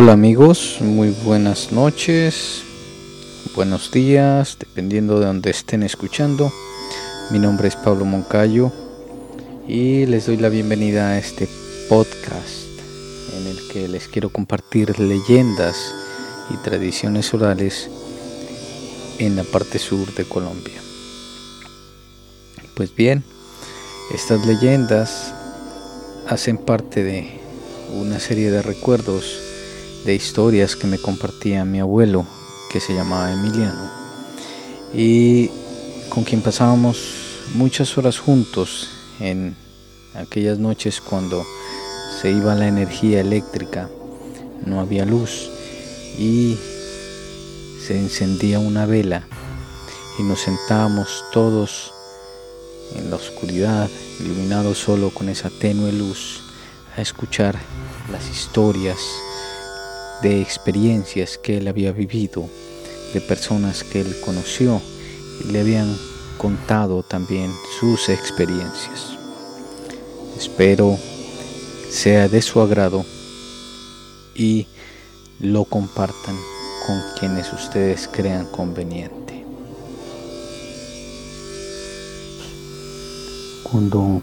Hola amigos, muy buenas noches, buenos días, dependiendo de donde estén escuchando. Mi nombre es Pablo Moncayo y les doy la bienvenida a este podcast en el que les quiero compartir leyendas y tradiciones orales en la parte sur de Colombia. Pues bien, estas leyendas hacen parte de una serie de recuerdos, de historias que me compartía mi abuelo, que se llamaba Emiliano, y con quien pasábamos muchas horas juntos en aquellas noches cuando se iba la energía eléctrica, no había luz y se encendía una vela y nos sentábamos todos en la oscuridad, iluminados solo con esa tenue luz, a escuchar las historias de experiencias que él había vivido, de personas que él conoció y le habían contado también sus experiencias. Espero sea de su agrado y lo compartan con quienes ustedes crean conveniente. Cuando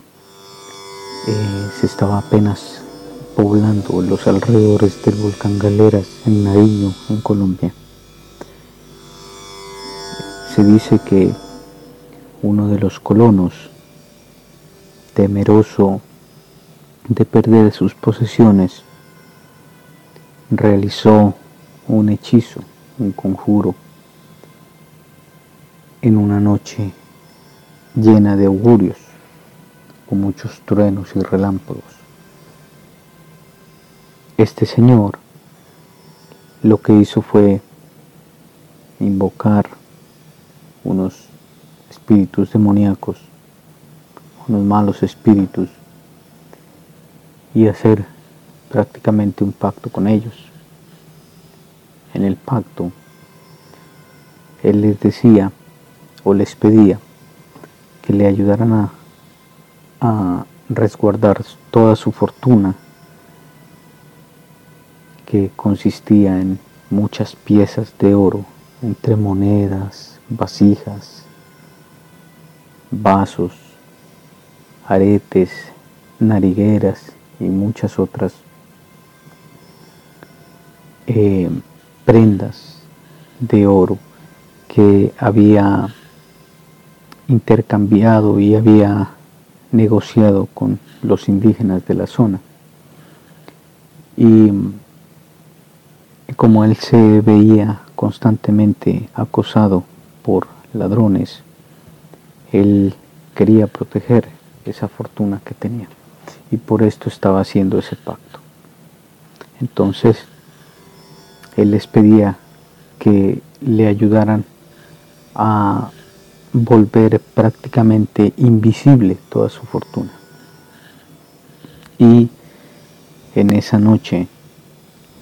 eh, se estaba apenas poblando los alrededores del volcán Galeras en Nariño, en Colombia, se dice que uno de los colonos, temeroso de perder sus posesiones, realizó un hechizo, un conjuro, en una noche llena de augurios, con muchos truenos y relámpagos. Este señor lo que hizo fue invocar unos espíritus demoníacos, unos malos espíritus, y hacer prácticamente un pacto con ellos. En el pacto, él les decía o les pedía que le ayudaran a, a resguardar toda su fortuna, que consistía en muchas piezas de oro, entre monedas, vasijas, vasos, aretes, narigueras y muchas otras eh, prendas de oro que había intercambiado y había negociado con los indígenas de la zona. Y como él se veía constantemente acosado por ladrones, él quería proteger esa fortuna que tenía y por esto estaba haciendo ese pacto. Entonces, él les pedía que le ayudaran a volver prácticamente invisible toda su fortuna. Y en esa noche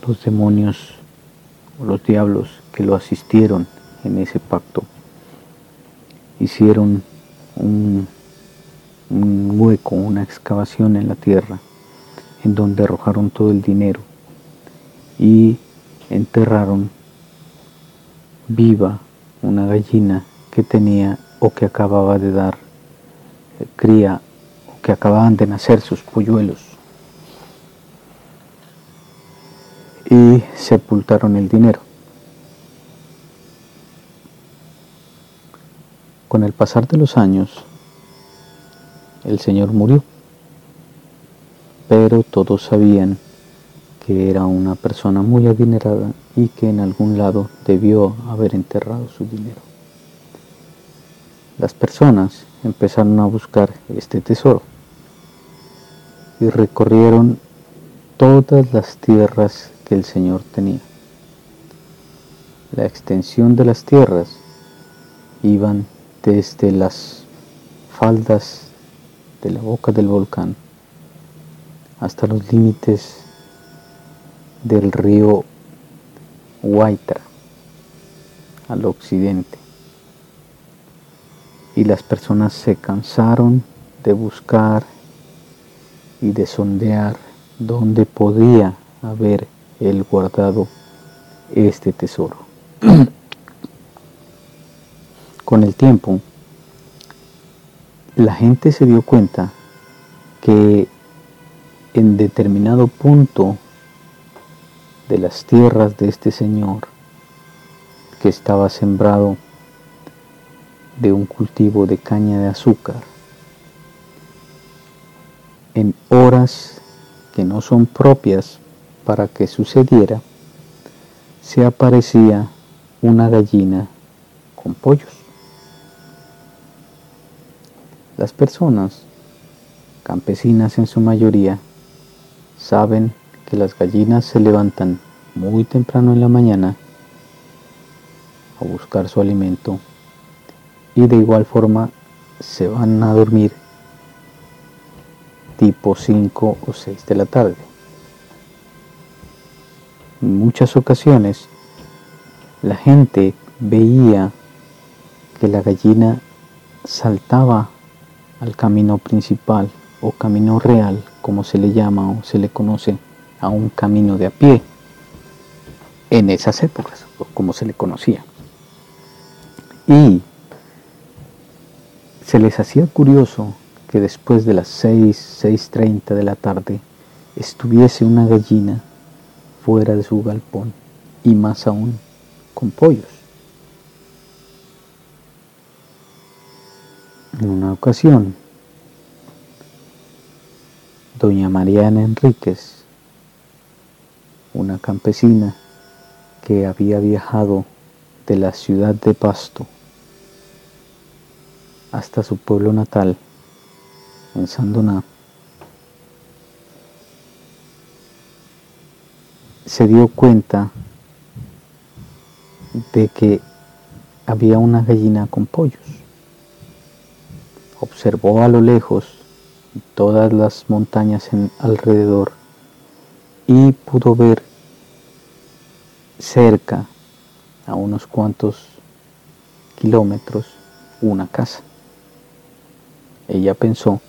los demonios o los diablos que lo asistieron en ese pacto hicieron un, un hueco, una excavación en la tierra, en donde arrojaron todo el dinero y enterraron viva una gallina que tenía o que acababa de dar eh, cría o que acababan de nacer sus polluelos. Y sepultaron el dinero. Con el pasar de los años, el Señor murió, pero todos sabían que era una persona muy adinerada y que en algún lado debió haber enterrado su dinero. Las personas empezaron a buscar este tesoro y recorrieron todas las tierras que el Señor tenía. La extensión de las tierras iban desde las faldas de la boca del volcán hasta los límites del río Huaytra al occidente. Y las personas se cansaron de buscar y de sondear dónde podía haber él guardado este tesoro. Con el tiempo, la gente se dio cuenta que en determinado punto de las tierras de este señor, que estaba sembrado de un cultivo de caña de azúcar, en horas que no son propias para que sucediera, se aparecía una gallina con pollos. Las personas, campesinas en su mayoría, saben que las gallinas se levantan muy temprano en la mañana a buscar su alimento y de igual forma se van a dormir tipo 5 o 6 de la tarde. En muchas ocasiones la gente veía que la gallina saltaba al camino principal o camino real, como se le llama o se le conoce a un camino de a pie en esas épocas, o como se le conocía. Y se les hacía curioso que después de las 6, 6.30 de la tarde estuviese una gallina fuera de su galpón y más aún con pollos. En una ocasión, doña Mariana Enríquez, una campesina que había viajado de la ciudad de Pasto hasta su pueblo natal, en Sandoná, se dio cuenta de que había una gallina con pollos observó a lo lejos todas las montañas en alrededor y pudo ver cerca, a unos cuantos kilómetros, una casa. Ella pensó,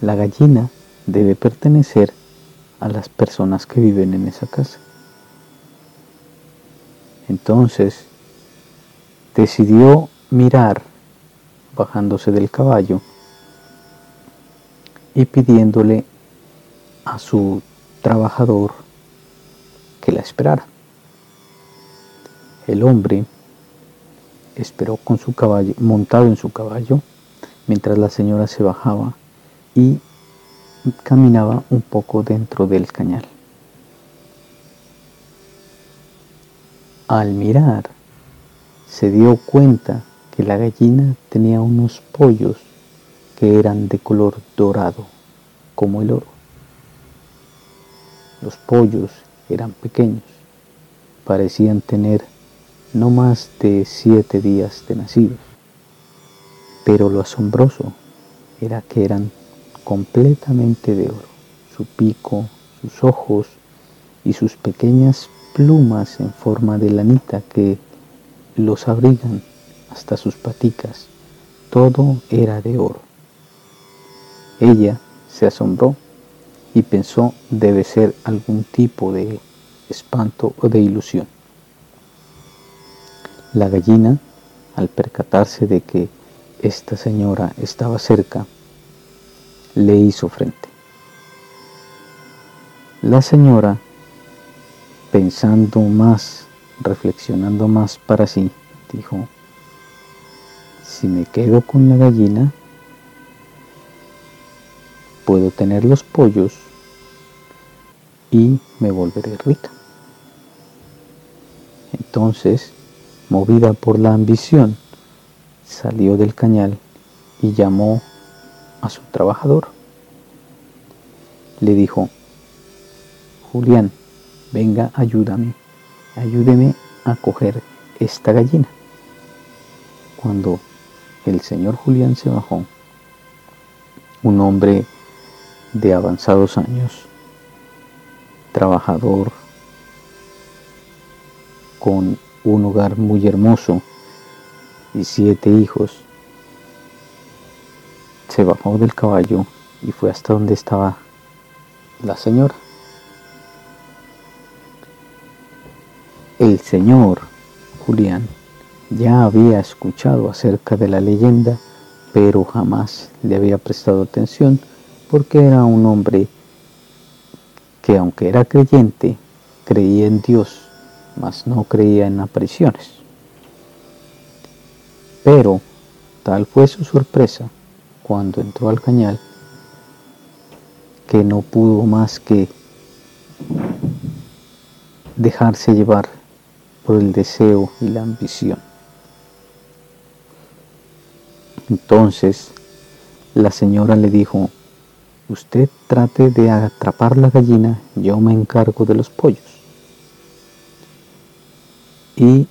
la gallina debe pertenecer a las personas que viven en esa casa. Entonces decidió mirar bajándose del caballo y pidiéndole a su trabajador que la esperara. El hombre esperó con su caballo, montado en su caballo, mientras la señora se bajaba y caminaba un poco dentro del cañal. Al mirar, se dio cuenta que la gallina tenía unos pollos que eran de color dorado, como el oro. Los pollos eran pequeños, parecían tener no más de siete días de nacidos, pero lo asombroso era que eran completamente de oro. Su pico, sus ojos y sus pequeñas plumas en forma de lanita que los abrigan hasta sus paticas, todo era de oro. Ella se asombró y pensó debe ser algún tipo de espanto o de ilusión. La gallina, al percatarse de que esta señora estaba cerca, le hizo frente. La señora, pensando más, reflexionando más para sí, dijo, si me quedo con la gallina, puedo tener los pollos y me volveré rica. Entonces, movida por la ambición, salió del cañal y llamó a su trabajador. Le dijo, Julián, venga, ayúdame, ayúdeme a coger esta gallina. Cuando el señor Julián se bajó, un hombre de avanzados años, trabajador, con un hogar muy hermoso y siete hijos, se bajó del caballo y fue hasta donde estaba la señora. El señor Julián ya había escuchado acerca de la leyenda, pero jamás le había prestado atención porque era un hombre que aunque era creyente, creía en Dios, mas no creía en apariciones. Pero tal fue su sorpresa cuando entró al cañal que no pudo más que dejarse llevar por el deseo y la ambición. Entonces la señora le dijo, usted trate de atrapar la gallina, yo me encargo de los pollos. Y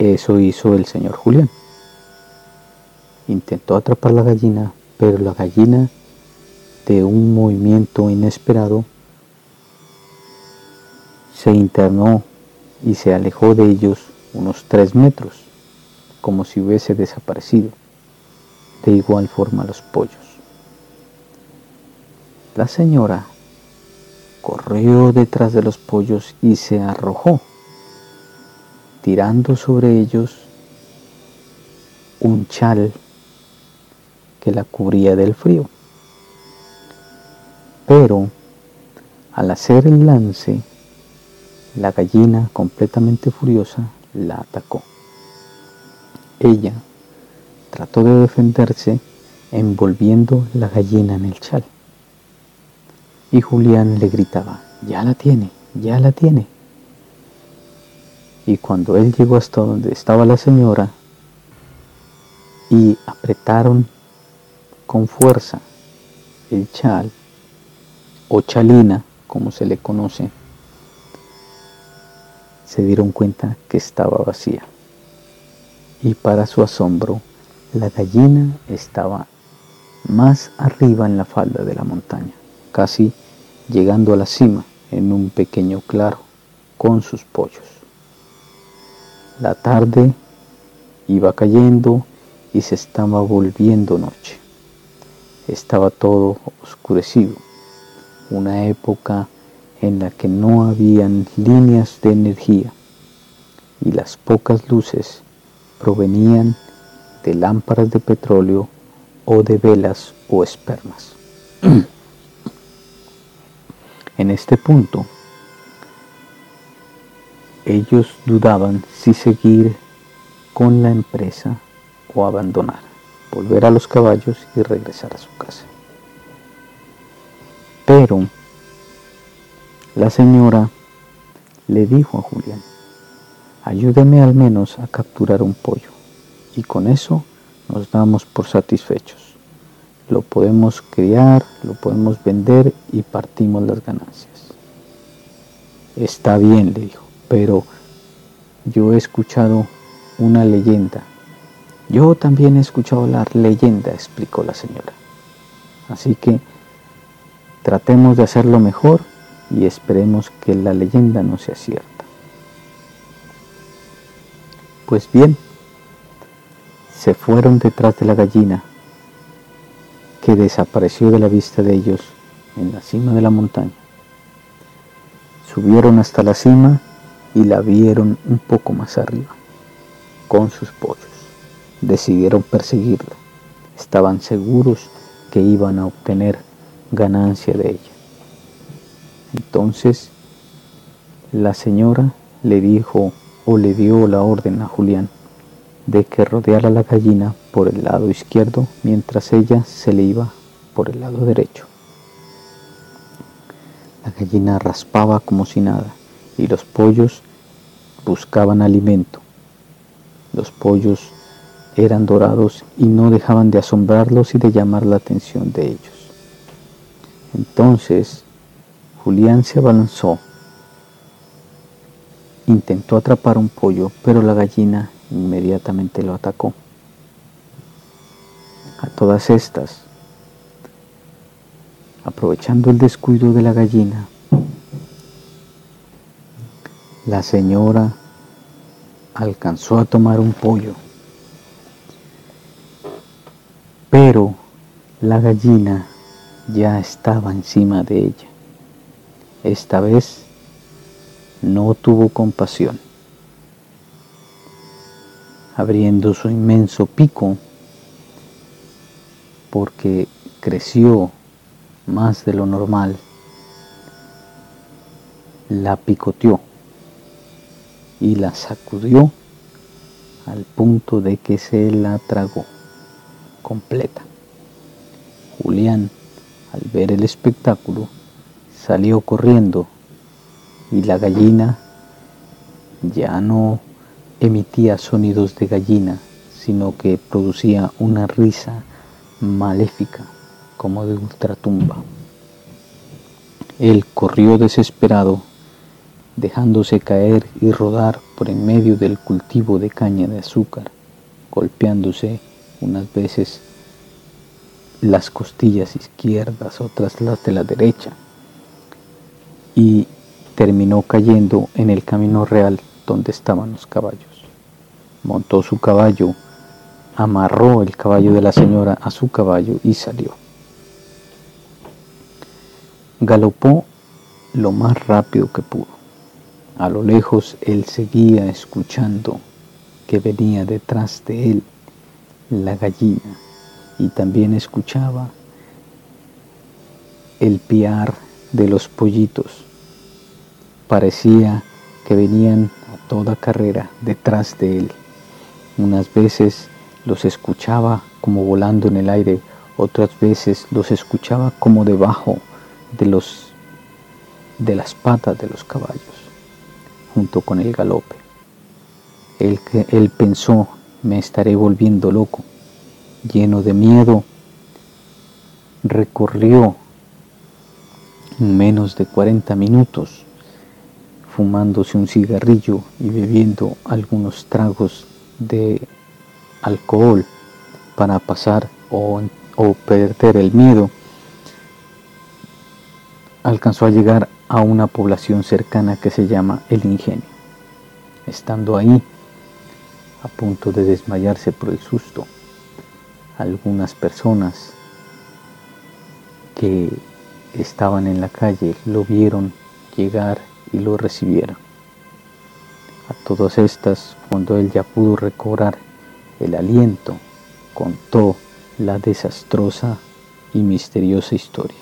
eso hizo el señor Julián. Intentó atrapar la gallina, pero la gallina, de un movimiento inesperado, se internó y se alejó de ellos unos tres metros, como si hubiese desaparecido. De igual forma los pollos. La señora corrió detrás de los pollos y se arrojó, tirando sobre ellos un chal que la cubría del frío. Pero al hacer el lance, la gallina, completamente furiosa, la atacó. Ella trató de defenderse envolviendo la gallina en el chal. Y Julián le gritaba, ya la tiene, ya la tiene. Y cuando él llegó hasta donde estaba la señora y apretaron con fuerza el chal o chalina, como se le conoce, se dieron cuenta que estaba vacía. Y para su asombro, la gallina estaba más arriba en la falda de la montaña casi llegando a la cima en un pequeño claro con sus pollos. La tarde iba cayendo y se estaba volviendo noche. Estaba todo oscurecido, una época en la que no habían líneas de energía y las pocas luces provenían de lámparas de petróleo o de velas o espermas. En este punto, ellos dudaban si seguir con la empresa o abandonar, volver a los caballos y regresar a su casa. Pero la señora le dijo a Julián, ayúdeme al menos a capturar un pollo y con eso nos damos por satisfechos lo podemos criar, lo podemos vender y partimos las ganancias. Está bien, le dijo, pero yo he escuchado una leyenda. Yo también he escuchado la leyenda, explicó la señora. Así que tratemos de hacerlo mejor y esperemos que la leyenda no sea cierta. Pues bien, se fueron detrás de la gallina que desapareció de la vista de ellos en la cima de la montaña. Subieron hasta la cima y la vieron un poco más arriba, con sus pollos. Decidieron perseguirla. Estaban seguros que iban a obtener ganancia de ella. Entonces la señora le dijo o le dio la orden a Julián de que rodeara la gallina por el lado izquierdo mientras ella se le iba por el lado derecho. La gallina raspaba como si nada y los pollos buscaban alimento. Los pollos eran dorados y no dejaban de asombrarlos y de llamar la atención de ellos. Entonces Julián se abalanzó, intentó atrapar un pollo, pero la gallina inmediatamente lo atacó. A todas estas, aprovechando el descuido de la gallina, la señora alcanzó a tomar un pollo, pero la gallina ya estaba encima de ella. Esta vez no tuvo compasión. Abriendo su inmenso pico, porque creció más de lo normal, la picoteó y la sacudió al punto de que se la tragó completa. Julián, al ver el espectáculo, salió corriendo y la gallina ya no emitía sonidos de gallina, sino que producía una risa maléfica como de ultratumba. Él corrió desesperado, dejándose caer y rodar por en medio del cultivo de caña de azúcar, golpeándose unas veces las costillas izquierdas, otras las de la derecha, y terminó cayendo en el camino real donde estaban los caballos. Montó su caballo, amarró el caballo de la señora a su caballo y salió. Galopó lo más rápido que pudo. A lo lejos él seguía escuchando que venía detrás de él la gallina y también escuchaba el piar de los pollitos. Parecía que venían a toda carrera detrás de él. Unas veces los escuchaba como volando en el aire, otras veces los escuchaba como debajo de los de las patas de los caballos, junto con el galope. Él, pensó, me estaré volviendo loco lleno de miedo, recorrió en menos de 40 minutos fumándose un cigarrillo y bebiendo algunos tragos de alcohol para pasar o, perder el miedo, alcanzó a llegar a una población cercana que se llama El Ingenio. Estando ahí, a punto de desmayarse por el susto, algunas personas que estaban en la calle lo vieron llegar y lo recibieron. A todas estas, cuando él ya pudo recobrar el aliento, contó la desastrosa y misteriosa historia.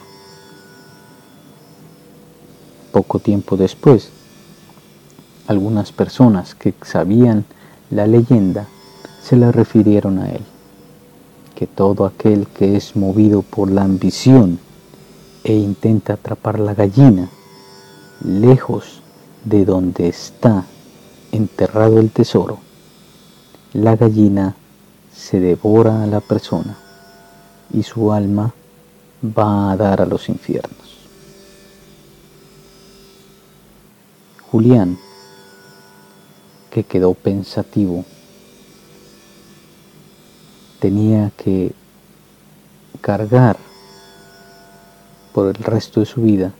Poco tiempo después, algunas personas que sabían la leyenda se la refirieron a él que todo aquel que es movido por la ambición e intenta atrapar la gallina lejos de donde está enterrado el tesoro, la gallina se devora a la persona y su alma va a dar a los infiernos. Julián, que quedó pensativo, tenía que cargar por el resto de su vida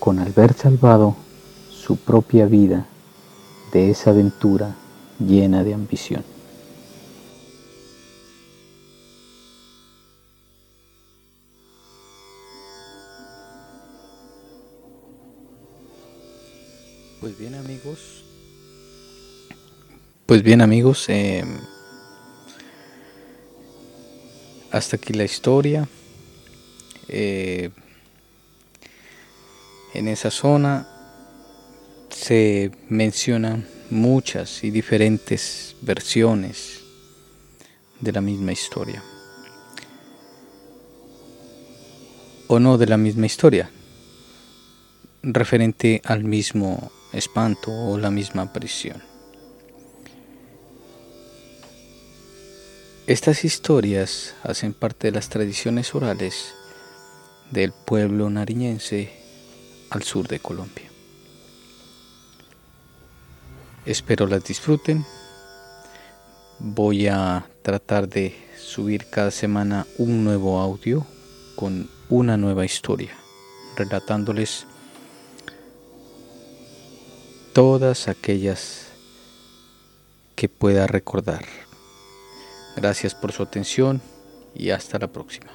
con haber salvado su propia vida de esa aventura llena de ambición. Pues bien amigos, pues bien amigos, eh, hasta aquí la historia. Eh, en esa zona se mencionan muchas y diferentes versiones de la misma historia. O no de la misma historia, referente al mismo espanto o la misma aparición. Estas historias hacen parte de las tradiciones orales del pueblo nariñense al sur de Colombia. Espero las disfruten. Voy a tratar de subir cada semana un nuevo audio con una nueva historia, relatándoles todas aquellas que pueda recordar. Gracias por su atención y hasta la próxima.